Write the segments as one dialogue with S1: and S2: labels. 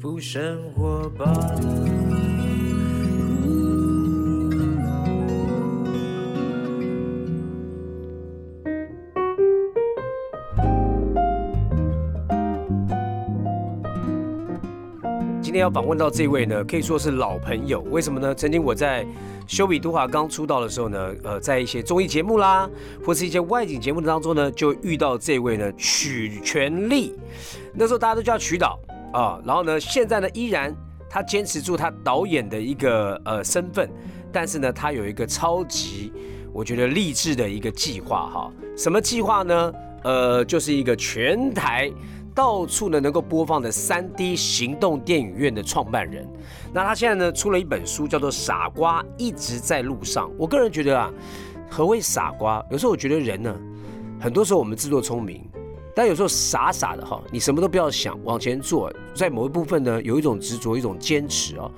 S1: 福生活吧。今天要访问到这位呢，可以说是老朋友。为什么呢？曾经我在修比都华刚出道的时候呢，呃，在一些综艺节目啦，或是一些外景节目当中呢，就遇到这位呢曲全力。那时候大家都叫曲导啊，然后呢，现在呢依然他坚持住他导演的一个呃身份，但是呢，他有一个超级我觉得励志的一个计划哈。什么计划呢？呃，就是一个全台。到处呢能够播放的三 D 行动电影院的创办人，那他现在呢出了一本书，叫做《傻瓜一直在路上》。我个人觉得啊，何谓傻瓜？有时候我觉得人呢，很多时候我们自作聪明。但有时候傻傻的哈，你什么都不要想，往前做，在某一部分呢，有一种执着，一种坚持哦，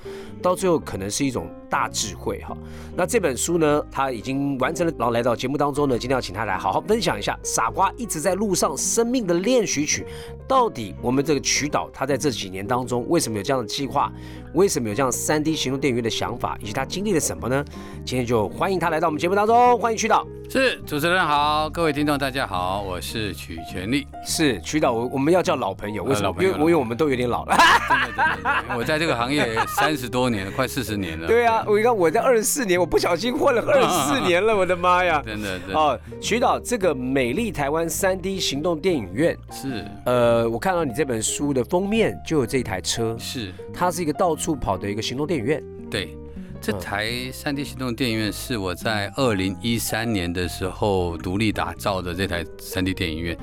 S1: 到最后可能是一种大智慧哈。那这本书呢，他已经完成了，然后来到节目当中呢，今天要请他来好好分享一下《傻瓜一直在路上》生命的练习曲，到底我们这个曲导他在这几年当中为什么有这样的计划，为什么有这样三 D 行动电影院的想法，以及他经历了什么呢？今天就欢迎他来到我们节目当中，欢迎曲导。
S2: 是主持人好，各位听众大家好，我是曲全力。
S1: 是曲导，我我们要叫老朋友，为什么？因为因为我们都有点老了。
S2: 真的真的，我在这个行业三十多年了，快四十年了。
S1: 对啊，我你看我在二十四年，我不小心混了 二十四年了，我的妈呀！
S2: 真的哦，
S1: 徐导，这个美丽台湾三 D 行动电影院
S2: 是
S1: 呃，我看到你这本书的封面就有这台车，
S2: 是
S1: 它是一个到处跑的一个行动电影院。
S2: 对。这台三 D 行动电影院是我在二零一三年的时候独立打造的这台三 D 电影院。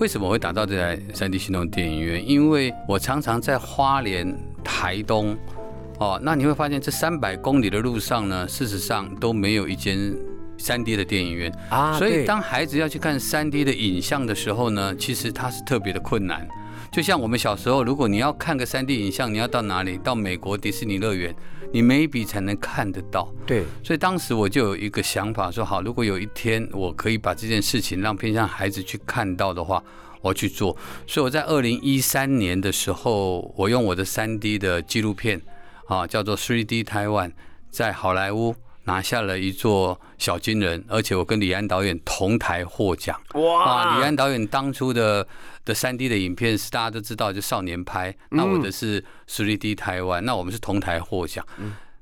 S2: 为什么会打造这台三 D 行动电影院？因为我常常在花莲、台东，哦，那你会发现这三百公里的路上呢，事实上都没有一间三 D 的电影院啊。所以当孩子要去看三 D 的影像的时候呢，其实它是特别的困难。就像我们小时候，如果你要看个三 D 影像，你要到哪里？到美国迪士尼乐园。你 maybe 才能看得到，
S1: 对，
S2: 所以当时我就有一个想法，说好，如果有一天我可以把这件事情让偏向孩子去看到的话，我去做。所以我在二零一三年的时候，我用我的三 D 的纪录片啊，叫做 Three D Taiwan，在好莱坞。拿下了一座小金人，而且我跟李安导演同台获奖。哇！李安导演当初的的三 D 的影片是大家都知道，就少年拍。那我的是 Three D 台湾，那我们是同台获奖。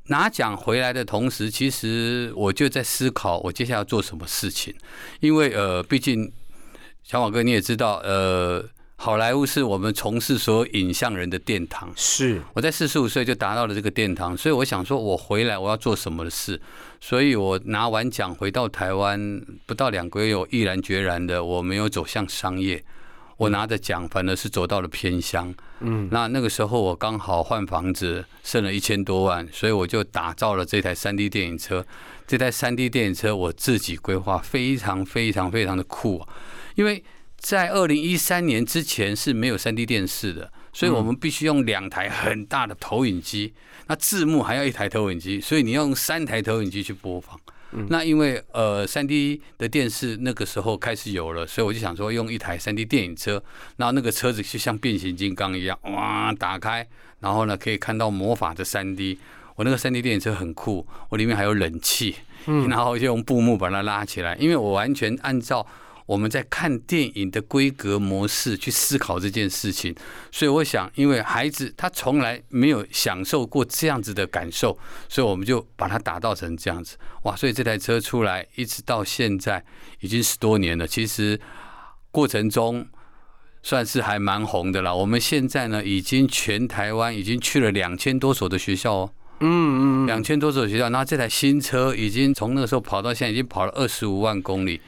S2: 拿奖回来的同时，其实我就在思考我接下来要做什么事情，因为呃，毕竟小马哥你也知道，呃。好莱坞是我们从事所有影像人的殿堂。
S1: 是，
S2: 我在四十五岁就达到了这个殿堂，所以我想说，我回来我要做什么的事。所以我拿完奖回到台湾不到两个月，我毅然决然的我没有走向商业，我拿着奖反而是走到了偏乡。嗯，那那个时候我刚好换房子，剩了一千多万，所以我就打造了这台三 D 电影车。这台三 D 电影车我自己规划，非常非常非常的酷，因为。在二零一三年之前是没有三 D 电视的，所以我们必须用两台很大的投影机，那字幕还要一台投影机，所以你要用三台投影机去播放。那因为呃三 D 的电视那个时候开始有了，所以我就想说用一台三 D 电影车，然后那个车子就像变形金刚一样，哇，打开，然后呢可以看到魔法的三 D。我那个三 D 电影车很酷，我里面还有冷气，然后就用布幕把它拉起来，因为我完全按照。我们在看电影的规格模式去思考这件事情，所以我想，因为孩子他从来没有享受过这样子的感受，所以我们就把它打造成这样子。哇！所以这台车出来一直到现在已经十多年了，其实过程中算是还蛮红的了。我们现在呢，已经全台湾已经去了两千多所的学校哦。嗯嗯，两千多所学校，那这台新车已经从那个时候跑到现在，已经跑了二十五万公里。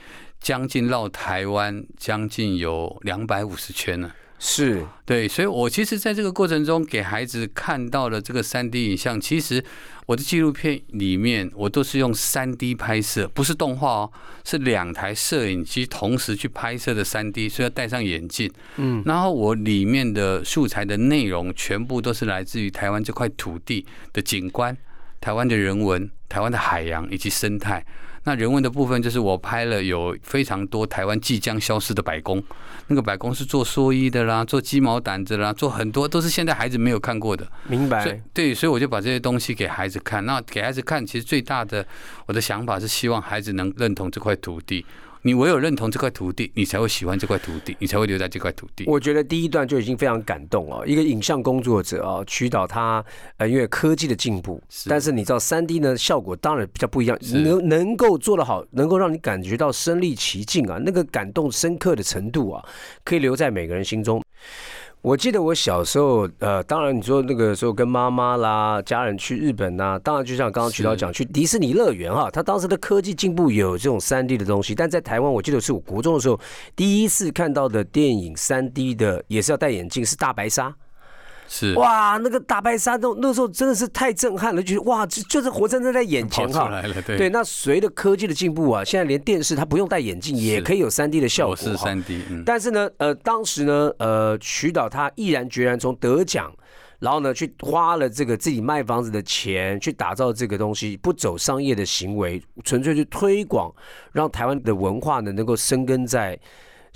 S2: 将近绕台湾将近有两百五十圈呢，
S1: 是
S2: 对，所以我其实在这个过程中给孩子看到了这个三 D 影像。其实我的纪录片里面我都是用三 D 拍摄，不是动画哦，是两台摄影机同时去拍摄的三 D，所以要戴上眼镜。嗯，然后我里面的素材的内容全部都是来自于台湾这块土地的景观、台湾的人文、台湾的海洋以及生态。那人文的部分就是我拍了有非常多台湾即将消失的百工，那个百工是做蓑衣的啦，做鸡毛掸子啦，做很多都是现在孩子没有看过的。
S1: 明白。
S2: 对，所以我就把这些东西给孩子看。那给孩子看，其实最大的我的想法是希望孩子能认同这块土地。你唯有认同这块土地，你才会喜欢这块土地，你才会留在这块土地。
S1: 我觉得第一段就已经非常感动哦，一个影像工作者啊，曲导他呃，因为科技的进步，
S2: 是
S1: 但是你知道三 D 呢效果当然比较不一样，能能够做得好，能够让你感觉到身临其境啊，那个感动深刻的程度啊，可以留在每个人心中。我记得我小时候，呃，当然你说那个时候跟妈妈啦、家人去日本呐、当然就像刚刚渠道讲，去迪士尼乐园哈，他当时的科技进步有这种三 D 的东西，但在台湾，我记得是我国中的时候第一次看到的电影三 D 的，也是要戴眼镜，是大白鲨。
S2: 是
S1: 哇，那个大白鲨那那时候真的是太震撼了，就是哇，这就是活生生在眼前哈。
S2: 对
S1: 对，那随着科技的进步啊，现在连电视它不用戴眼镜也可以有三 D 的效果哈。
S2: 是三 D，嗯，
S1: 但是呢，呃，当时呢，呃，徐导他毅然决然从得奖，然后呢，去花了这个自己卖房子的钱去打造这个东西，不走商业的行为，纯粹去推广，让台湾的文化呢能够生根在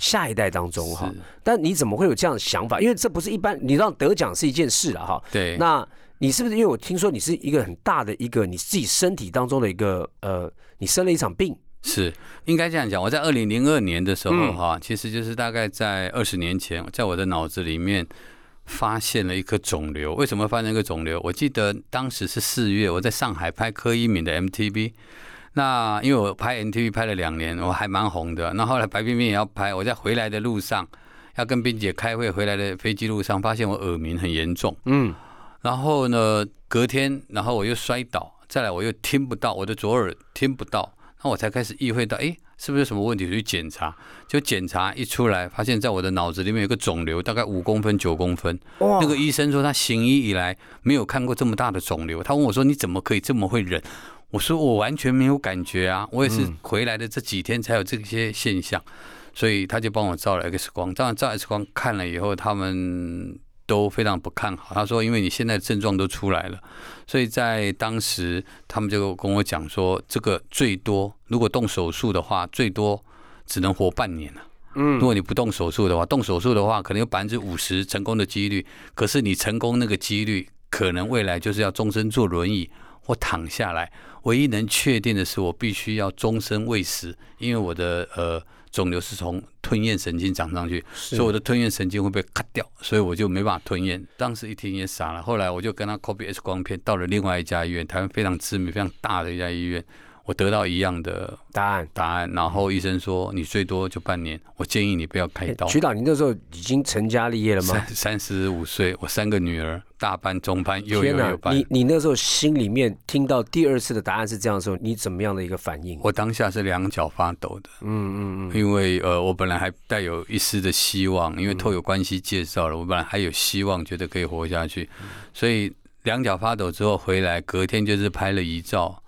S1: 下一代当中哈。但你怎么会有这样的想法？因为这不是一般，你让得奖是一件事了哈。
S2: 对，
S1: 那你是不是因为我听说你是一个很大的一个你自己身体当中的一个呃，你生了一场病？
S2: 是应该这样讲。我在二零零二年的时候
S1: 嗯
S2: 哈，其实就是大概在二十年前，在我的脑子里面发现了一颗肿瘤。为什么发现一个肿瘤？我记得当时是四月，我在上海拍柯一敏的 MTV。那因为我拍 NTV 拍了两年，我还蛮红的。那后来白冰冰也要拍，我在回来的路上，要跟冰姐开会，回来的飞机路上，发现我耳鸣很严重。
S1: 嗯，
S2: 然后呢，隔天，然后我又摔倒，再来我又听不到，我的左耳听不到，那我才开始意会到，哎，是不是有什么问题？去检查，就检查一出来，发现在我的脑子里面有个肿瘤，大概五公分、九公分。
S1: 哇
S2: 那个医生说他行医以来没有看过这么大的肿瘤，他问我说你怎么可以这么会忍？我说我完全没有感觉啊，我也是回来的这几天才有这些现象，所以他就帮我照了 X 光，照完照 X 光看了以后，他们都非常不看好。他说因为你现在症状都出来了，所以在当时他们就跟我讲说，这个最多如果动手术的话，最多只能活半年了。
S1: 嗯
S2: 如果你不动手术的话，动手术的话可能有百分之五十成功的几率，可是你成功那个几率，可能未来就是要终身坐轮椅或躺下来。唯一能确定的是，我必须要终身喂食，因为我的呃肿瘤是从吞咽神经长上去，所以我的吞咽神经会被卡掉，所以我就没办法吞咽。当时一听也傻了，后来我就跟他 copy X 光片，到了另外一家医院，台湾非常知名、非常大的一家医院，我得到一样的
S1: 答案。
S2: 答案，然后医生说你最多就半年，我建议你不要开刀。
S1: 徐导，你那时候已经成家立业了吗
S2: 三？三十五岁，我三个女儿，大班、中班、幼
S1: 天
S2: 幼幼班
S1: 你。你那时候心里面听到第二次的答案是这样的时候，你怎么样的一个反应？
S2: 我当下是两脚发抖的，
S1: 嗯嗯嗯，
S2: 因为呃，我本来还带有一丝的希望，因为透有关系介绍了，我本来还有希望，觉得可以活下去，所以两脚发抖之后回来，隔天就是拍了遗照，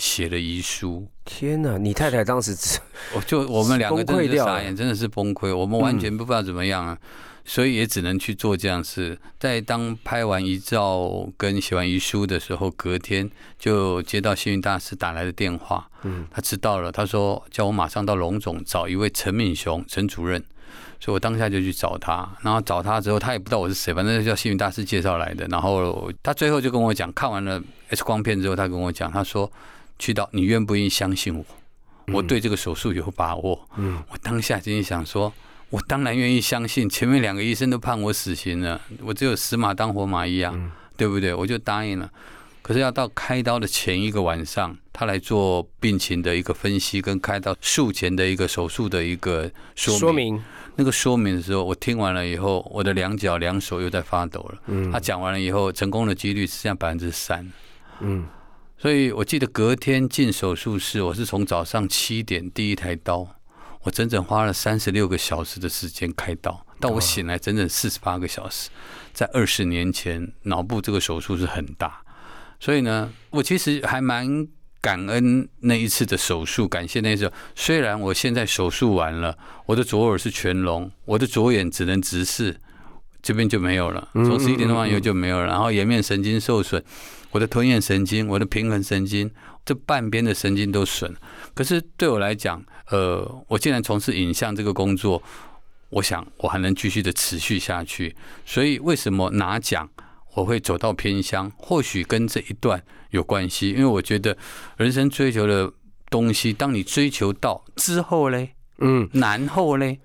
S2: 写了遗书。
S1: 天哪！你太太当时
S2: 我就我们两个真的傻眼，真的是崩溃，我们完全不知道怎么样啊，所以也只能去做这样事。在当拍完遗照跟写完遗书的时候，隔天就接到幸运大师打来的电话，
S1: 嗯
S2: 他知道了，他说叫我马上到龙总找一位陈敏雄陈主任。所以我当下就去找他，然后找他之后，他也不知道我是谁，反正就叫幸运大师介绍来的。然后他最后就跟我讲，看完了 X 光片之后，他跟我讲，他说：“曲导，你愿不愿意相信我？我对这个手术有把握。”
S1: 嗯，
S2: 我当下心里想说，我当然愿意相信，前面两个医生都判我死刑了，我只有死马当活马医啊，对不对？我就答应了。可是要到开刀的前一个晚上，他来做病情的一个分析，跟开刀术前的一个手术的一个说明。
S1: 说明
S2: 那个说明的时候，我听完了以后，我的两脚两手又在发抖了。
S1: 嗯
S2: 他讲完了以后，成功的几率只剩下百分之三。
S1: 嗯
S2: 所以我记得隔天进手术室，我是从早上七点第一台刀，我整整花了三十六个小时的时间开刀，到我醒来整整四十八个小时。在二十年前，脑部这个手术是很大，所以呢，我其实还蛮感恩那一次的手术，感谢那时候。虽然我现在手术完了，我的左耳是全聋，我的左眼只能直视，这边就没有了，从十一点多完以后就没有了，然后颜面神经受损，我的吞咽神经、我的平衡神经，这半边的神经都损。可是对我来讲，呃，我既然从事影像这个工作，我想我还能继续的持续下去。所以为什么拿奖我会走到偏乡？或许跟这一段有关系，因为我觉得人生追求的东西，当你追求到之后嘞，
S1: 嗯，
S2: 然后嘞。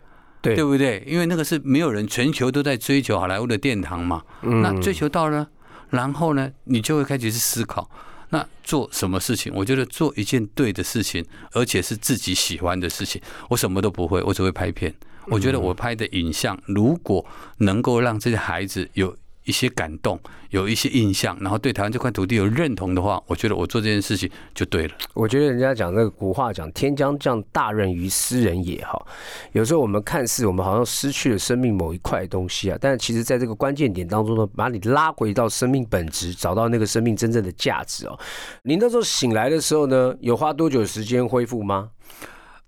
S1: 对
S2: 对不对？因为那个是没有人，全球都在追求好莱坞的殿堂嘛。
S1: 嗯
S2: 那追求到了，然后呢，你就会开始去思考，那做什么事情？我觉得做一件对的事情，而且是自己喜欢的事情。我什么都不会，我只会拍片。我觉得我拍的影像，如果能够让这些孩子有一些感动，有一些印象，然后对台湾这块土地有认同的话，我觉得我做这件事情就对了。
S1: 我觉得人家讲那个古话讲“天将降大任于斯人也”哈，有时候我们看似我们好像失去了生命某一块东西啊，但是其实在这个关键点当中呢，把你拉回到生命本质，找到那个生命真正的价值哦。您那时候醒来的时候呢，有花多久时间恢复吗？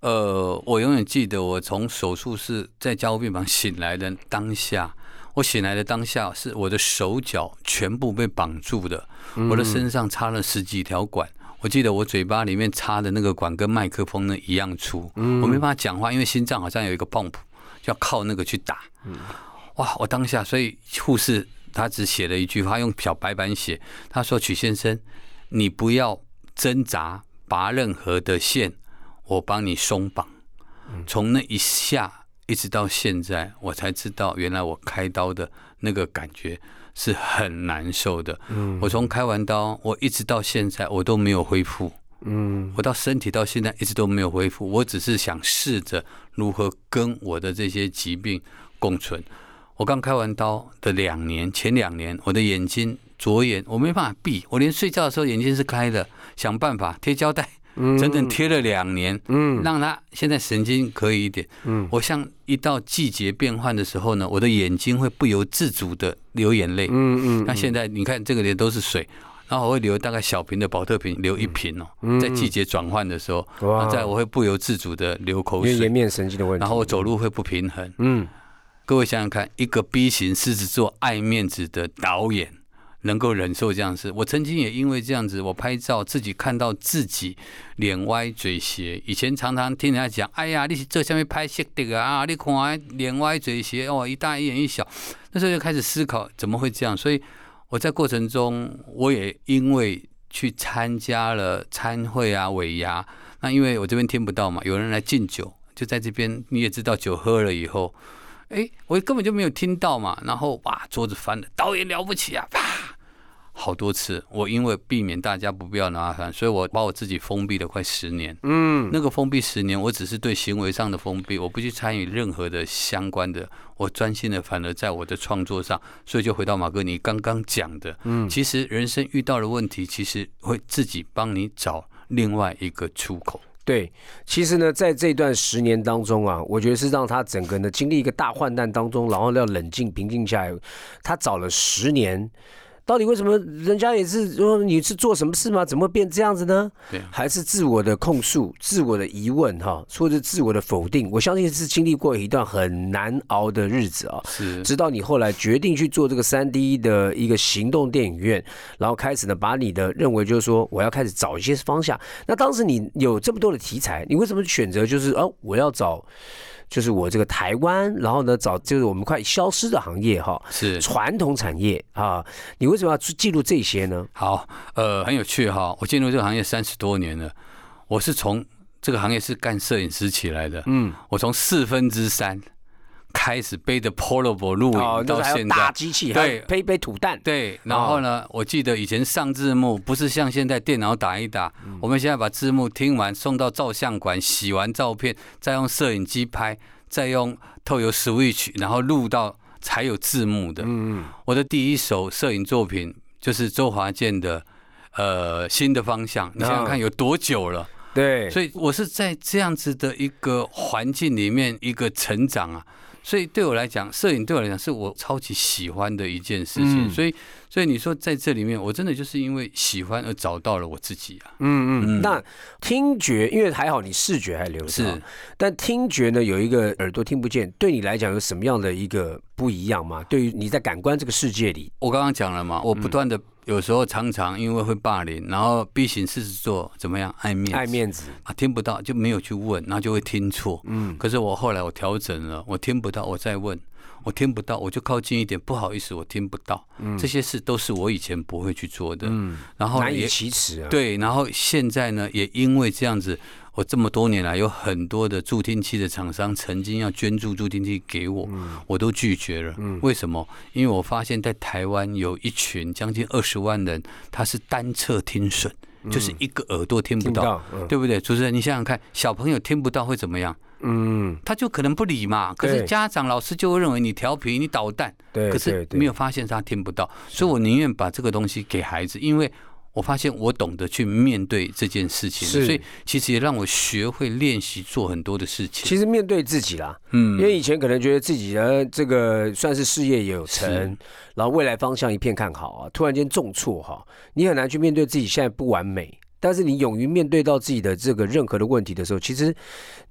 S2: 呃，我永远记得我从手术室在加护病房醒来的当下，我醒来的当下是我的手脚全部被绑住的，我的身上插了十几条管。我记得我嘴巴里面插的那个管跟麦克风呢一样粗，我没办法讲话，因为心脏好像有一个 pump，要靠那个去打。哇！我当下，所以护士他只写了一句话，用小白板写，他说：“曲先生，你不要挣扎拔任何的线，我帮你松绑。”从那一下一直到现在，我才知道原来我开刀的那个感觉是很难受的。我从开完刀，我一直到现在我都没有恢复。
S1: 嗯，
S2: 我到身体到现在一直都没有恢复，我只是想试着如何跟我的这些疾病共存。我刚开完刀的两年，前两年我的眼睛左眼我没办法闭，我连睡觉的时候眼睛是开的，想办法贴胶带，整整贴了两年，
S1: 嗯
S2: 让他现在神经可以一点。
S1: 嗯
S2: 我像一到季节变换的时候呢，我的眼睛会不由自主的流眼泪。
S1: 嗯嗯，
S2: 那现在你看这个脸都是水，然后我会留大概小瓶的保特瓶，留一瓶哦，在季节转换的时候，
S1: 嗯哇
S2: 那再我会不由自主的流口水，
S1: 因为颜面神经的问题，
S2: 然后我走路会不平衡。
S1: 嗯
S2: 各位想想看，一个 B 型狮子座爱面子的导演。能够忍受这样子，我曾经也因为这样子，我拍照自己看到自己脸歪嘴斜。以前常常听人家讲，哎呀，你这下面拍摄的啊，你看脸歪嘴斜哦，一大一眼一小。那时候就开始思考怎么会这样，所以我在过程中，我也因为去参加了参会啊、尾牙，那因为我这边听不到嘛，有人来敬酒，就在这边你也知道，酒喝了以后。哎，我根本就没有听到嘛，然后哇，桌子翻了，导演了不起啊，啪，好多次。我因为避免大家不必要的麻烦，所以我把我自己封闭了快十年。
S1: 嗯
S2: 那个封闭十年，我只是对行为上的封闭，我不去参与任何的相关的，我专心的反而在我的创作上。所以就回到马哥你刚刚讲的，
S1: 嗯
S2: 其实人生遇到的问题，其实会自己帮你找另外一个出口。
S1: 对，其实呢，在这段十年当中啊，我觉得是让他整个呢经历一个大患难当中，然后要冷静平静下来。他找了十年，到底为什么人家也是说你是做什么事吗？怎么会变这样子呢？
S2: 对
S1: 还是自我的控诉、自我的疑问哈，或者自我的否定？我相信是经历过一段很难熬的日子啊。
S2: 是
S1: 直到你后来决定去做这个三 D 的一个行动电影院，然后开始呢，把你的认为就是说，我要开始找一些方向。那当时你有这么多的题材，你为什么选择就是哦，我要找就是我这个台湾，然后呢找就是我们快消失的行业哈，
S2: 是
S1: 传统产业啊，你为什么要去记录这些呢？
S2: 好，呃，很有趣哈。我进入这个行业三十多年了，我是从这个行业是干摄影师起来的。
S1: 嗯，
S2: 我从四分之三开始背着 Portable 录
S1: 哦
S2: 影，到现在。
S1: 机器，
S2: 对
S1: 还有配一杯土蛋，
S2: 对，然后呢，我记得以前上字幕不是像现在电脑打一打，我们现在把字幕听完送到照相馆，洗完照片，再用摄影机拍，再用透油 Switch，然后录到才有字幕的。
S1: 嗯
S2: 我的第一首摄影作品就是周华健的呃新的方向，你想想看有多久了？
S1: 对，
S2: 所以我是在这样子的一个环境里面一个成长啊，所以对我来讲，摄影对我来讲是我超级喜欢的一件事情。
S1: 嗯
S2: 所以所以你说在这里面，我真的就是因为喜欢而找到了我自己啊。
S1: 嗯嗯。
S2: 嗯
S1: 那听觉，因为还好你视觉还留着，
S2: 是，
S1: 但听觉呢有一个耳朵听不见，对你来讲有什么样的一个不一样吗？对于你在感官这个世界里，
S2: 我刚刚讲了嘛，我不断的有时候常常因为会霸凌，然后逼形四十做怎么样爱面子
S1: 爱面子，
S2: 啊，听不到就没有去问，然后就会听错。
S1: 嗯，
S2: 可是我后来我调整了，我听不到，我再问，我听不到，我就靠近一点，不好意思，我听不到。这些事都是我以前不会去做的，
S1: 嗯，
S2: 然后
S1: 难以
S2: 也
S1: 启齿啊。，
S2: 对，然后现在呢，也因为这样子，我这么多年来有很多的助听器的厂商曾经要捐助助听器给我，
S1: 嗯
S2: 我都拒绝了。为什么？因为我发现，在台湾有一群将近二十万人，他是单侧听损，就是一个耳朵听不到。
S1: 不到，嗯
S2: 对不对？主持人，你想想看，小朋友听不到会怎么样？
S1: 嗯，
S2: 他就可能不理嘛。可是家长、老师就会认为你调皮、你捣蛋。
S1: 对，
S2: 可是没有发现他听不到，所以我宁愿把这个东西给孩子，因为我发现我懂得去面对这件事情，所以其实也让我学会练习做很多的事情。
S1: 其实面对自己啦，
S2: 嗯
S1: 因为以前可能觉得自己的这个算是事业也有成，然后未来方向一片看好啊，突然间重挫哈，你很难去面对自己现在不完美。但是你勇于面对到自己的这个任何的问题的时候，其实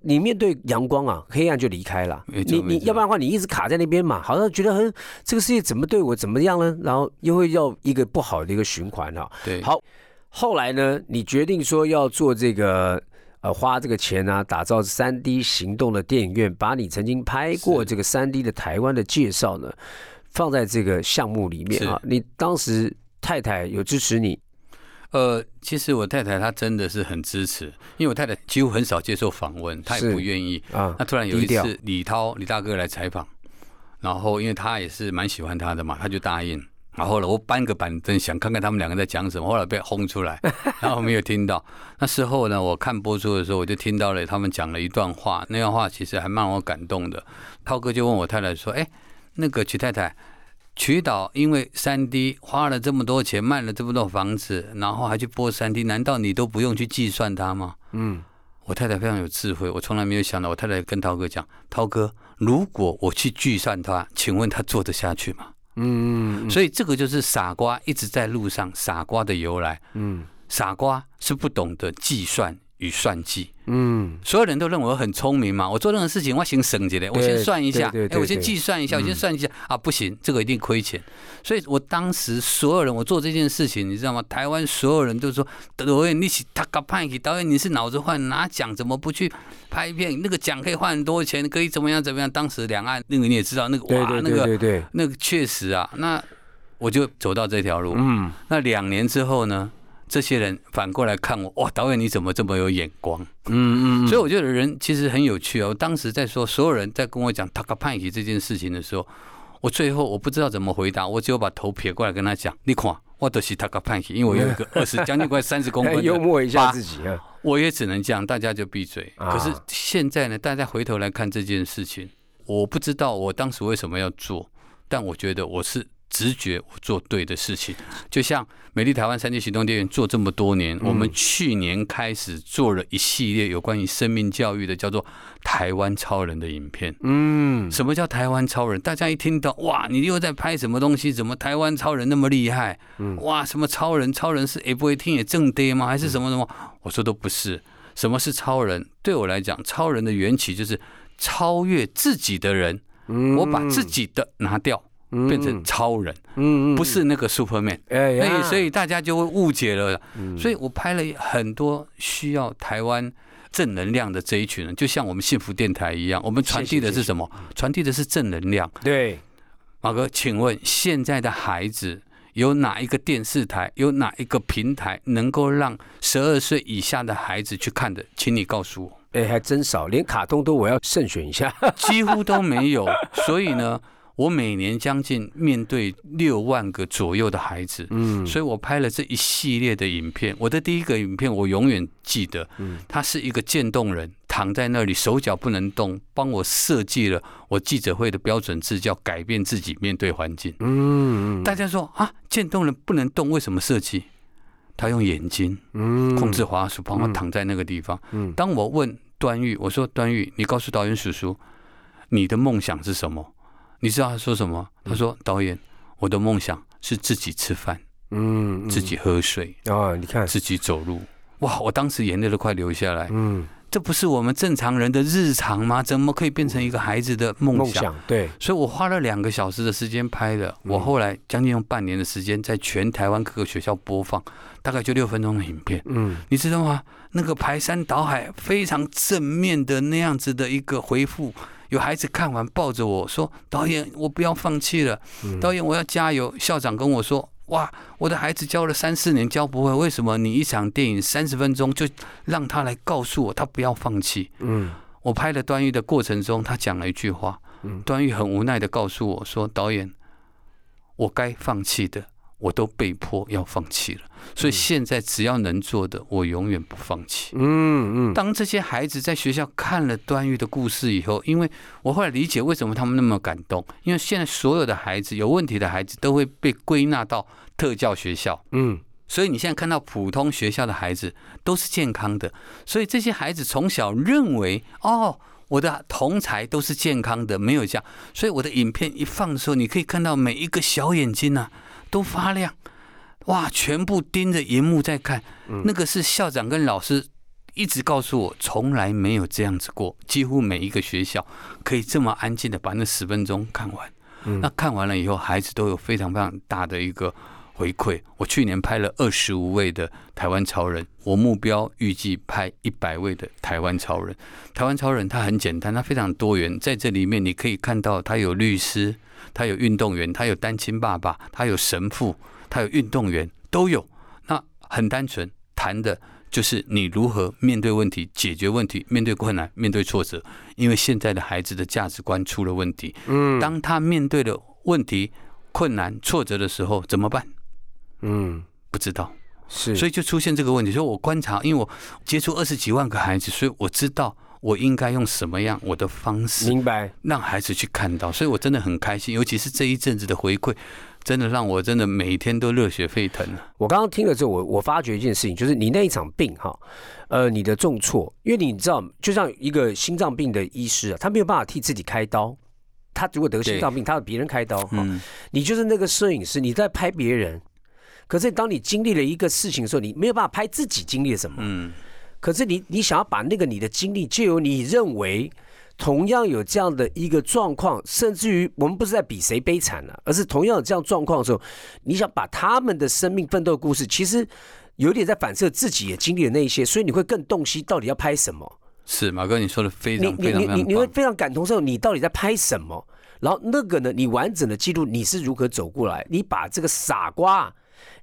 S1: 你面对阳光啊，黑暗就离开了。你你要不然的话，你一直卡在那边嘛，好像觉得很这个世界怎么对我怎么样呢？然后又会要一个不好的一个循环哈、
S2: 对，
S1: 好，后来呢，你决定说要做这个，呃，花这个钱啊，打造三 D 行动的电影院，把你曾经拍过这个三 D 的台湾的介绍呢，放在这个项目里面啊。你当时太太有支持你，
S2: 呃，其实我太太她真的是很支持，因为我太太几乎很少接受访问，她也不愿意。
S1: 啊
S2: 那突然有一次，李涛李大哥来采访，然后因为他也是蛮喜欢他的嘛，他就答应。然后呢我搬个板凳，想看看他们两个在讲什么，后来被轰出来，然后没有听到。那事后呢，我看播出的时候，我就听到了他们讲了一段话，那段话其实还蛮我感动的。涛哥就问我太太说：“哎，那个曲太太，曲导因为三 D 花了这么多钱，卖了这么多房子，然后还去播三 D，难道你都不用去计算它吗？”
S1: 嗯，
S2: 我太太非常有智慧，我从来没有想到。我太太跟涛哥讲：“涛哥，如果我去计算它，请问他做得下去吗？”
S1: 嗯嗯
S2: 所以这个就是傻瓜一直在路上，傻瓜的由来。
S1: 嗯
S2: 傻瓜是不懂得计算与算计。
S1: 嗯
S2: 所有人都认为我很聪明嘛，我做任何事情我先省起来，我先算一下，哎，我先计算一下，我先算一下啊，不行，这个一定亏钱。所以我当时所有人，我做这件事情，你知道吗？台湾所有人都说导演你是他个派给导演你是脑子坏，拿奖怎么不去拍片？那个奖可以换很多钱，可以怎么样怎么样？当时两岸那个你也知道，那个哇，那个那个确实啊，那我就走到这条路。
S1: 嗯
S2: 那两年之后呢？这些人反过来看我，哇，导演你怎么这么有眼光？
S1: 嗯嗯，
S2: 所以我觉得人其实很有趣哦。我当时在说，所有人在跟我讲 t a k a p a n k 这件事情的时候，我最后我不知道怎么回答，我只有把头撇过来跟他讲：“你看，我都是 p a n k 因为我有一个 二十将近快三十公分
S1: 幽，默一下自己啊，
S2: 我也只能这样，大家就闭嘴。
S1: 啊
S2: 可是现在呢，大家回头来看这件事情，我不知道我当时为什么要做，但我觉得我是直觉我做对的事情。就像美丽台湾三 D 行动电源做这么多年，我们去年开始做了一系列有关于生命教育的，叫做《台湾超人》的影片。
S1: 嗯
S2: 什么叫台湾超人？大家一听到哇，你又在拍什么东西？怎么台湾超人那么厉害？哇，什么超人？超人是也不会听也正爹吗？还是什么什么？我说都不是。什么是超人？对我来讲，超人的缘起就是超越自己的人。
S1: 嗯
S2: 我把自己的拿掉，变成超人，
S1: 嗯
S2: 不是那个 Superman。
S1: 哎
S2: 所以大家就会误解了。所以我拍了很多需要台湾正能量的这一群人，就像我们幸福电台一样，我们传递的是什么？传递的是正能量。
S1: 对，
S2: 马哥，请问现在的孩子有哪一个电视台、有哪一个平台能够让十二岁以下的孩子去看的？请你告诉我，
S1: 哎还真少，连卡通都我要慎选一下，
S2: 几乎都没有。所以呢，我每年将近面对六万个左右的孩子，
S1: 嗯
S2: 所以我拍了这一系列的影片。我的第一个影片我永远记得，嗯他是一个渐冻人躺在那里，手脚不能动，帮我设计了我记者会的标准字，叫改变自己，面对环境。
S1: 嗯
S2: 大家说啊，渐冻人不能动，为什么设计？他用眼睛
S1: 嗯
S2: 控制滑鼠，帮我躺在那个地方。
S1: 嗯
S2: 当我问段誉，我说段誉，你告诉导演叔叔，你的梦想是什么？你知道他说什么？他说导演，我的梦想是自己吃饭，
S1: 嗯，嗯
S2: 自己喝水，
S1: 啊，你看，
S2: 自己走路。哇！我当时眼泪都快流下来。
S1: 嗯，
S2: 这不是我们正常人的日常吗？怎么可以变成一个孩子的梦想？
S1: 梦想，对，
S2: 所以我花了两个小时的时间拍的。我后来将近用半年的时间，在全台湾各个学校播放，大概就六分钟的影片。
S1: 嗯，
S2: 你知道吗？那个排山倒海、非常正面的那样子的一个回复，有孩子看完抱着我说：“导演，我不要放弃了，导演我要加油。”校长跟我说：“哇，我的孩子教了三四年教不会，为什么你一场电影三十分钟就让他来告诉我他不要放弃？”
S1: 嗯，
S2: 我拍了段誉的过程中，他讲了一句话，段誉很无奈的告诉我说：“导演，我该放弃的，我都被迫要放弃了。所以现在只要能做的，我永远不放弃。”
S1: 嗯嗯，
S2: 当这些孩子在学校看了段誉的故事以后，因为我后来理解为什么他们那么感动，因为现在所有的孩子有问题的孩子都会被归纳到特教学校，
S1: 嗯，
S2: 所以你现在看到普通学校的孩子都是健康的，所以这些孩子从小认为哦。我的同才都是健康的，没有这样，所以我的影片一放的时候，你可以看到每一个小眼睛啊都发亮，哇，全部盯着荧幕在看。那个是校长跟老师一直告诉我，从来没有这样子过，几乎每一个学校可以这么安静的把那十分钟看完。那看完了以后，孩子都有非常非常大的一个回馈。我去年拍了二十五位的台湾超人，我目标预计拍一百位的台湾超人。台湾超人他很简单，他非常多元，在这里面你可以看到，他有律师，他有运动员，他有单亲爸爸，他有神父，他有运动员，都有。那很单纯，谈的就是你如何面对问题、解决问题、面对困难、面对挫折。因为现在的孩子的价值观出了问题，
S1: 嗯
S2: 当他面对了问题、困难、挫折的时候，怎么办？
S1: 嗯，
S2: 不知道，
S1: 是，
S2: 所以就出现这个问题。所以我观察，因为我接触二十几万个孩子，所以我知道我应该用什么样我的方式
S1: 明白，
S2: 让孩子去看到。所以我真的很开心，尤其是这一阵子的回馈，真的让我真的每天都热血沸腾啊！
S1: 我刚刚听了之后，我我发觉一件事情，就是你那一场病哈，呃，你的重挫，因为你知道，就像一个心脏病的医师啊，他没有办法替自己开刀，他如果得心脏病，他要别人开刀哈。
S2: 嗯，
S1: 你就是那个摄影师，你在拍别人，可是当你经历了一个事情的时候，你没有办法拍自己经历了什么。
S2: 嗯，
S1: 可是你你想要把那个你的经历，就由你认为同样有这样的一个状况，甚至于我们不是在比谁悲惨了、而是同样有这样状况的时候，你想把他们的生命奋斗故事，其实有点在反射自己也经历了那一些，所以你会更洞悉到底要拍什么。
S2: 是马哥，你说的非
S1: 你
S2: 常非常
S1: 你你。你你会非常感同身受，你到底在拍什么？然后那个呢，你完整的记录你是如何走过来，你把这个傻瓜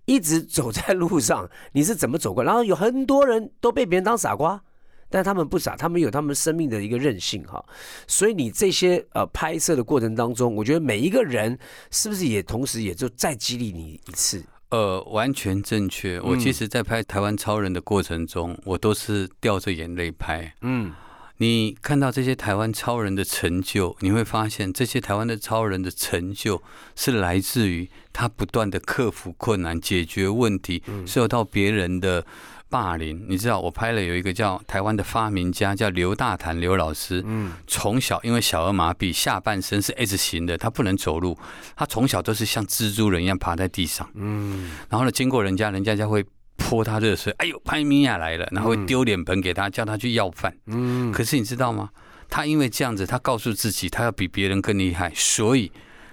S1: 一直走在路上，你是怎么走过来？然后有很多人都被别人当傻瓜，但他们不傻，他们有他们生命的一个韧性哈。所以你这些呃拍摄的过程当中，我觉得每一个人是不是也同时也就再激励你一次？
S2: 呃，完全正确。我其实，在拍台湾超人的过程中，我都是掉着眼泪拍。
S1: 嗯
S2: 你看到这些台湾超人的成就，你会发现这些台湾的超人的成就是来自于他不断的克服困难、解决问题，受到别人的霸凌。你知道，我拍了有一个叫台湾的发明家，叫刘大谈刘老师。
S1: 嗯
S2: 从小因为小儿麻痹，下半身是 S 型的，他不能走路，他从小都是像蜘蛛人一样爬在地上。
S1: 嗯
S2: 然后呢，经过人家，人家就会泼他热水，哎呦，潘米亚来了，然后会丢脸盆给他，叫他去要饭。
S1: 嗯
S2: 可是你知道吗？他因为这样子，他告诉自己，他要比别人更厉害，所以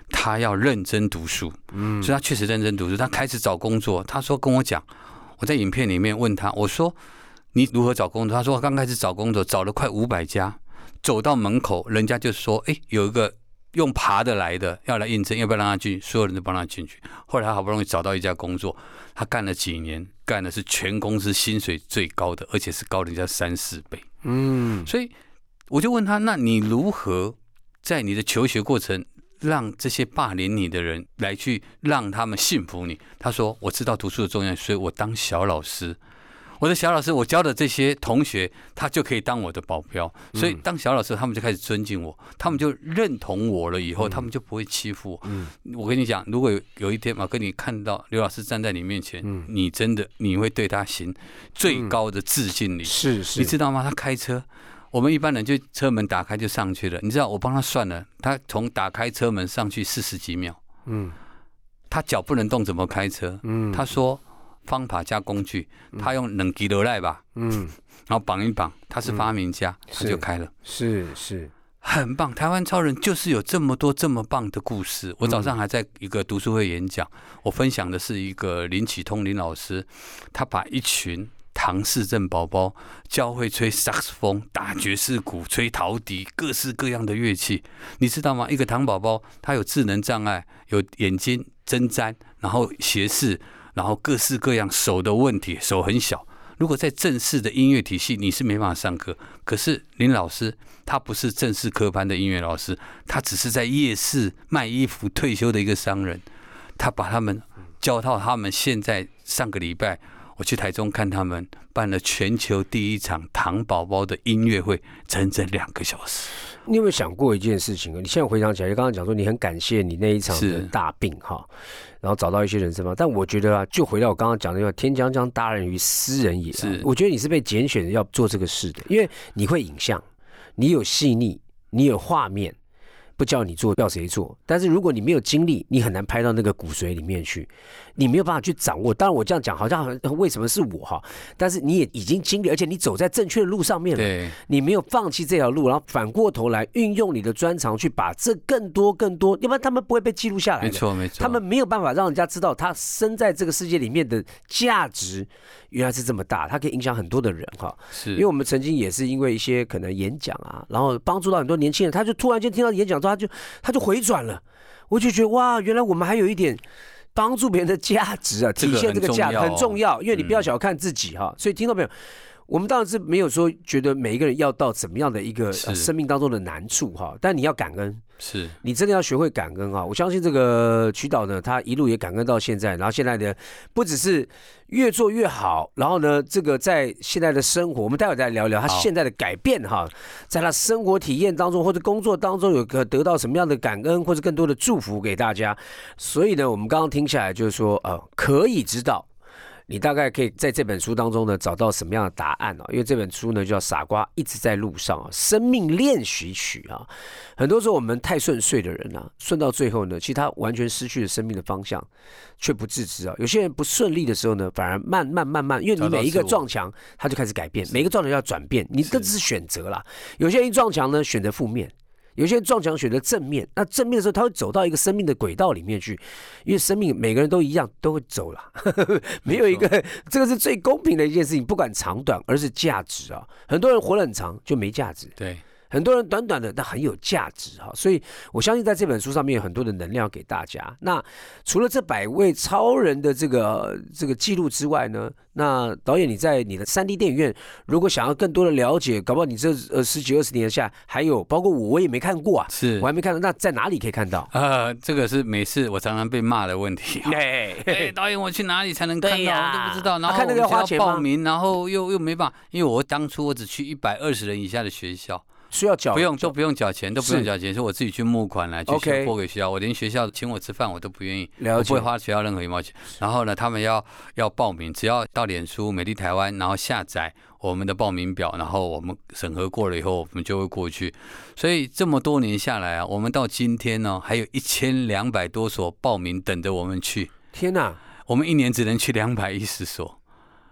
S2: 他要认真读书。
S1: 嗯
S2: 所以他确实认真读书。他开始找工作，他说跟我讲，我在影片里面问他，我说你如何找工作？他说刚开始找工作，找了快五百家，走到门口，人家就说，哎，有一个用爬的来的要来应征，要不要让他进去？所有人都帮他进去。后来他好不容易找到一家工作，他干了几年，干的是全公司薪水最高的，而且是高人家三四倍。
S1: 嗯
S2: 所以我就问他：那你如何在你的求学过程，让这些霸凌你的人来去让他们信服你？他说：我知道读书的重要，所以我当小老师。我的小老师，我教的这些同学，他就可以当我的保镖。所以当小老师，他们就开始尊敬我，他们就认同我了。以后他们就不会欺负我。
S1: 嗯
S2: 我跟你讲，如果有有一天马哥你看到刘老师站在你面前，
S1: 嗯
S2: 你真的你会对他行最高的致敬礼。
S1: 是是，
S2: 你知道吗？他开车，我们一般人就车门打开就上去了。你知道我帮他算了，他从打开车门上去四十几秒，
S1: 嗯
S2: 他脚不能动，怎么开车？
S1: 嗯
S2: 他说方法加工具，他用冷吉罗赖吧，
S1: 嗯，
S2: 然后绑一绑，他是发明家，他就开了。
S1: 是是，
S2: 很棒，台湾超人就是有这么多这么棒的故事。我早上还在一个读书会演讲，我分享的是一个林启通林老师，他把一群唐氏症宝宝教会吹萨克斯风、打爵士鼓、吹陶笛，各式各样的乐器。你知道吗？一个唐宝宝他有智能障碍，有眼睛针毡，然后斜视，然后各式各样手的问题，手很小。如果在正式的音乐体系，你是没办法上课。可是林老师他不是正式科班的音乐老师，他只是在夜市卖衣服退休的一个商人。他把他们教到他们现在上个礼拜，我去台中看他们办了全球第一场糖宝宝的音乐会，整整两个小时。
S1: 你有没有想过一件事情啊？你现在回想起来，就刚刚讲说你很感谢你那一场的大病哈，然后找到一些人生方。但我觉得啊，就回到我刚刚讲的那个“天将降大任于斯人也”啊，
S2: 是
S1: 我觉得你是被拣选的要做这个事的，因为你会影像，你有细腻，你有画面。不叫你做，要谁做？但是如果你没有经历，你很难拍到那个骨髓里面去，你没有办法去掌握。当然，我这样讲好像很为什么是我哈？但是你也已经经历，而且你走在正确的路上面了。
S2: 对，
S1: 你没有放弃这条路，然后反过头来运用你的专长去把这更多更多，要不然他们不会被记录下来。
S2: 没错没错。
S1: 他们没有办法让人家知道他生在这个世界里面的价值原来是这么大，他可以影响很多的人哈。
S2: 是
S1: 因为我们曾经也是因为一些可能演讲啊，然后帮助到很多年轻人，他就突然间听到演讲之后，他就他就回转了，我就觉得哇，原来我们还有一点。帮助别人的价值啊，体现这个价值
S2: 很重要
S1: 很重要，因为你不要
S2: 嗯
S1: 小看自己哈。所以听到没有？我们当然是没有说觉得每一个人要到怎么样的一个、呃生命当中的难处哈，但你要感恩，
S2: 是
S1: 你真的要学会感恩啊！我相信这个曲导呢，他一路也感恩到现在，然后现在呢，不只是越做越好，然后呢，这个在现在的生活，我们待会再聊聊他现在的改变哈，在他生活体验当中或者工作当中有个得到什么样的感恩或者更多的祝福给大家。所以呢，我们刚刚听下来就是说，呃，可以知道。你大概可以在这本书当中呢找到什么样的答案哦？因为这本书呢叫《傻瓜一直在路上》啊，生命练习曲啊。很多时候我们太顺遂的人啊，顺到最后呢，其实他完全失去了生命的方向，却不自知啊。有些人不顺利的时候呢，反而慢慢慢慢，因为你每一个撞墙，他就开始改变，每一个撞墙要转变，你这只是选择啦。有些人一撞墙呢，选择负面。有些人撞墙选择正面，那正面的时候，他会走到一个生命的轨道里面去，因为生命每个人都一样，都会走了，没有一个这个是最公平的一件事情，不管长短，而是价值啊。很多人活得很长就没价值，
S2: 对，
S1: 很多人短短的但很有价值哈，所以我相信在这本书上面有很多的能量给大家。那除了这百位超人的这个这个记录之外呢，那导演你在你的三 D 电影院，如果想要更多的了解，搞不好你这呃十几二十年下还有包括我我也没看过啊，
S2: 是
S1: 我还没看到，那在哪里可以看到？
S2: 呃，这个是每次我常常被骂的问题。
S1: 哎
S2: 哎，导演，我去哪里才能看到？我都不知道。然后
S1: 啊看那个要花钱
S2: 报名，然后又又没办法，因为我当初我只去一百二十人以下的学校，
S1: 需要缴缴
S2: 不用都不用缴钱，都不用缴钱，是我自己去募款来去拨给学校，我连学校请我吃饭我都不愿意，我不会花学校任何一毛钱。然后呢，他们要要报名，只要到脸书美丽台湾，然后下载我们的报名表，然后我们审核过了以后，我们就会过去。所以这么多年下来啊，我们到今天呢，还有一千两百多所报名等着我们去。
S1: 天哪，
S2: 我们一年只能去两百一十所，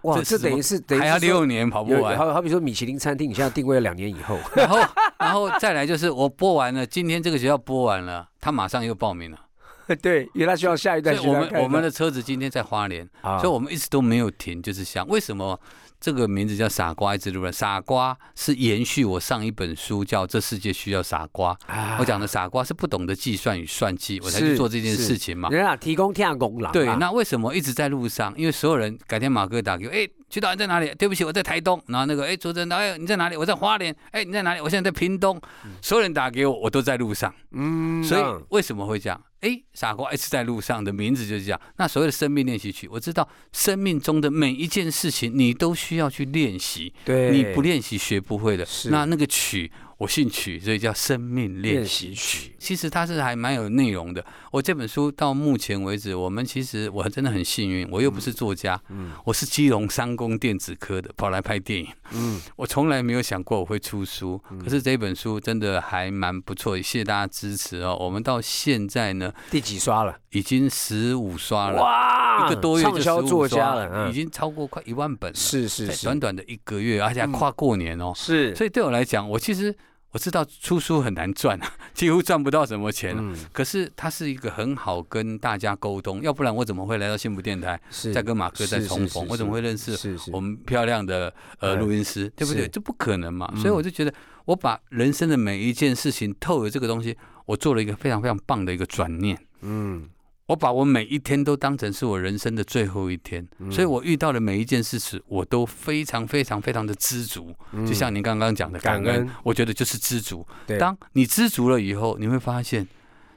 S1: 哇，
S2: 这
S1: 等于是等于
S2: 还要
S1: 是
S2: 六年跑不完。
S1: 好好比说米其林餐厅，你现在定位了两年以后，
S2: 然后，然后再来就是我播完了，今天这个学校播完了，他马上又报名了。
S1: 对，因为他需要下一
S2: 所以我们我们的车子今天在花莲，
S1: 啊
S2: 所以我们一直都没有停，就是想为什么这个名字叫傻瓜一直路人？傻瓜是延续我上一本书叫《这世界需要傻瓜》，
S1: 啊
S2: 我讲的傻瓜是不懂得计算与算计，我才去做这件事情嘛。
S1: 人啊提供天工郎啊，
S2: 对，那为什么一直在路上？因为所有人改天马哥打给我，哎，曲导你在哪里？对不起，我在台东。然后那个，哎，主持人导演你在哪里？我在花莲。哎，你在哪里？我现在在屏东。所有人打给我，我都在路上。
S1: 嗯，
S2: 所以
S1: 嗯
S2: 为什么会这样？哎，傻瓜一直在路上的名字就是这样。那所谓的生命练习曲，我知道生命中的每一件事情，你都需要去练习。
S1: 对，
S2: 你不练习学不会的。
S1: 是
S2: 那那个曲，我姓曲，所以叫生命练习曲。其实它是还蛮有内容的。我这本书到目前为止，我们其实我真的很幸运，我又不是作家，嗯，我是基隆三工电子科的，跑来拍电影，嗯，我从来没有想过我会出书，可是这本书真的还蛮不错，谢谢大家支持哦。我们到现在呢，
S1: 第几刷了？
S2: 已经十五刷了，哇，一个多月就十五刷了，已经超过快一万本了，
S1: 是是是，
S2: 短短的一个月，而且还跨过年哦，
S1: 是，
S2: 所以对我来讲，我其实。我知道出书很难赚啊，几乎赚不到什么钱。嗯，可是它是一个很好跟大家沟通，要不然我怎么会来到幸福电台，再跟马哥再重逢？我怎么会认识我们漂亮的呃录音师？对不对？这不可能嘛！所以我就觉得，我把人生的每一件事情透过这个东西，我做了一个非常非常棒的一个转念。嗯。我把我每一天都当成是我人生的最后一天，所以我遇到的每一件事情，我都非常非常非常的知足。就像您刚刚讲的感恩，我觉得就是知足。当你知足了以后，你会发现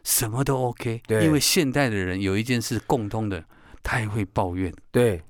S2: 什么都 OK。因为现代的人有一件事共通的，太会抱怨。
S1: 对，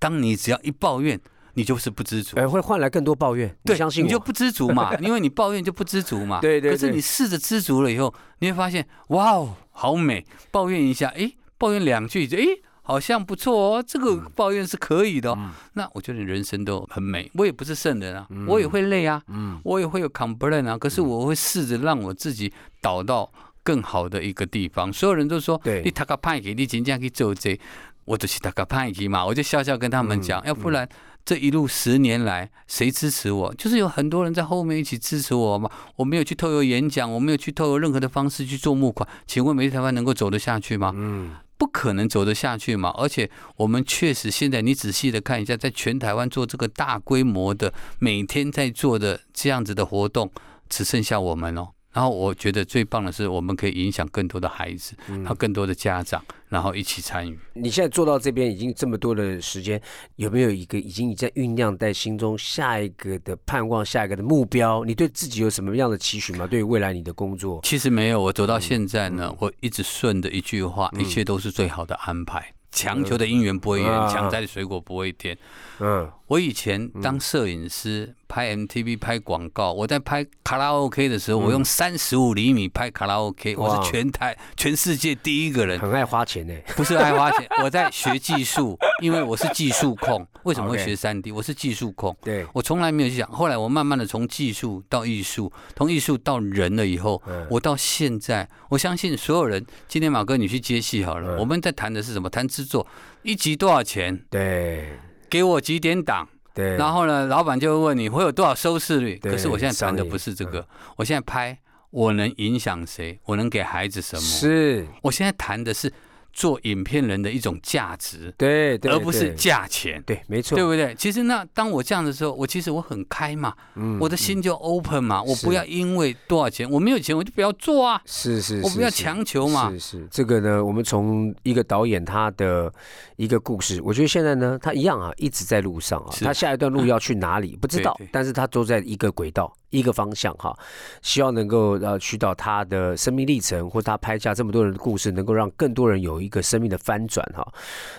S2: 当你只要一抱怨。你就是不知足，
S1: 哎，会换来更多抱怨。
S2: 对，
S1: 相信
S2: 你就不知足嘛，因为你抱怨就不知足嘛。
S1: 对对。
S2: 可是你试着知足了以后，你会发现，哇哦，好美！抱怨一下，哎，抱怨两句，哎，好像不错哦，这个抱怨是可以的。那我觉得人生都很美。我也不是圣人啊，我也会累啊，嗯，我也会有 complain 啊。可是我会试着让我自己导到更好的一个地方。所有人都说，你他个派给你真正去做这，我就是他个派给嘛，我就笑笑跟他们讲，要不然。这一路十年来，谁支持我？就是有很多人在后面一起支持我嘛。我没有去透过演讲，我没有去透过任何的方式去做募款。请问美丽台湾能够走得下去吗？嗯，不可能走得下去嘛。而且我们确实现在，你仔细的看一下，在全台湾做这个大规模的每天在做的这样子的活动，只剩下我们哦。然后我觉得最棒的是，我们可以影响更多的孩子，然后更多的家长，然后一起参与。
S1: 你现在做到这边已经这么多的时间，有没有一个已经在酝酿在心中下一个的盼望，下一个的目标？你对自己有什么样的期许吗？对于未来你的工作？
S2: 其实没有，我走到现在呢，我一直顺着一句话，一切都是最好的安排。强求的姻缘不会圆，强摘的水果不会甜。嗯，我以前当摄影师。拍 MTV 拍广告，我在拍卡拉 OK 的时候，我用三十五厘米拍卡拉 OK，我是全台全世界第一个人。
S1: 很爱花钱呢，
S2: 不是爱花钱，我在学技术，因为我是技术控。为什么会学三 D？我是技术控。
S1: 对，
S2: 我从来没有去想。后来我慢慢的从技术到艺术，从艺术到人了以后，我到现在，我相信所有人。今天马哥你去接戏好了，我们在谈的是什么？谈制作，一集多少钱？
S1: 对，
S2: 给我几点档？
S1: 对，
S2: 然后呢，老板就会问你会有多少收视率？可是我现在谈的不是这个，我现在拍我能影响谁？我能给孩子什么？
S1: 是
S2: 我现在谈的是。做影片人的一种价值，
S1: 对，
S2: 而不是价钱，
S1: 对，没错，
S2: 对不对？其实那当我这样的时候，我其实我很开嘛，嗯，我的心就 open 嘛，我不要因为多少钱，我没有钱我就不要做啊，
S1: 是是，
S2: 我不要强求嘛，
S1: 是是。这个呢，我们从一个导演他的一个故事，我觉得现在呢，他一样啊，一直在路上啊，他下一段路要去哪里不知道，但是他都在一个轨道。一个方向哈，希望能够呃去到他的生命历程，或者他拍下这么多人的故事，能够让更多人有一个生命的翻转哈。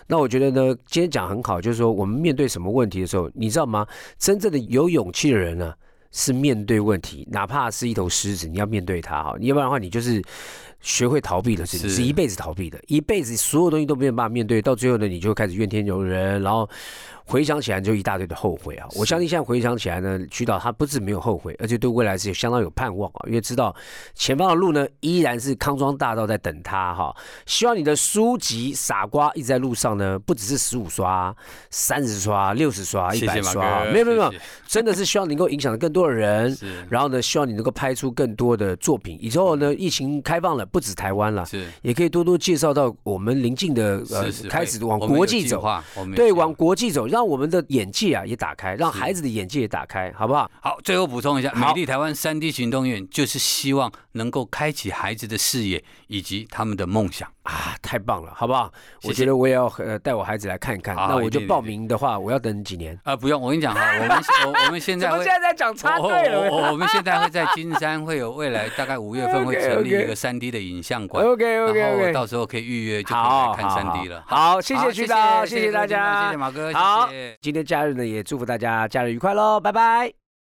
S1: 那我觉得呢，今天讲很好，就是说我们面对什么问题的时候，你知道吗？真正的有勇气的人呢，是面对问题，哪怕是一头狮子，你要面对它哈。要不然的话，你就是学会逃避了，是是一辈子逃避的，一辈子所有东西都没有办法面对，到最后呢，你就开始怨天尤人，然后。回想起来就一大堆的后悔啊！我相信现在回想起来呢，渠导他不止没有后悔，而且对未来是有相当有盼望啊！因为知道前方的路呢依然是康庄大道在等他哈。希望你的书籍《傻瓜》一直在路上呢，不只是十五刷、三十刷、六十刷、一百刷，没有没有没有，真的是希望能够影响更多的人。然后呢，希望你能够拍出更多的作品。以后呢，疫情开放了，不止台湾了，是也可以多多介绍到我们邻近的呃，开始往国际走，对，往国际走。让我们的眼界啊也打开，让孩子的眼界也打开，好不好？
S2: 好，最后补充一下，美丽台湾三 D 行动院就是希望能够开启孩子的视野以及他们的梦想
S1: 啊，太棒了，好不好？我觉得我也要呃带我孩子来看一看。那我就报名的话，我要等几年
S2: 啊？不用，我跟你讲哈，我们 我我们现在
S1: 现在在讲插队了。
S2: 我我们现在会在金山会有未来大概五月份会成立一个三 D 的影像馆。
S1: OK OK OK，
S2: 到时候可以预约就可以来看三 D 了。
S1: 好，谢谢徐导，谢谢大家，
S2: 谢谢马哥，
S1: 好。今天假日呢，也祝福大家假日愉快喽，拜拜。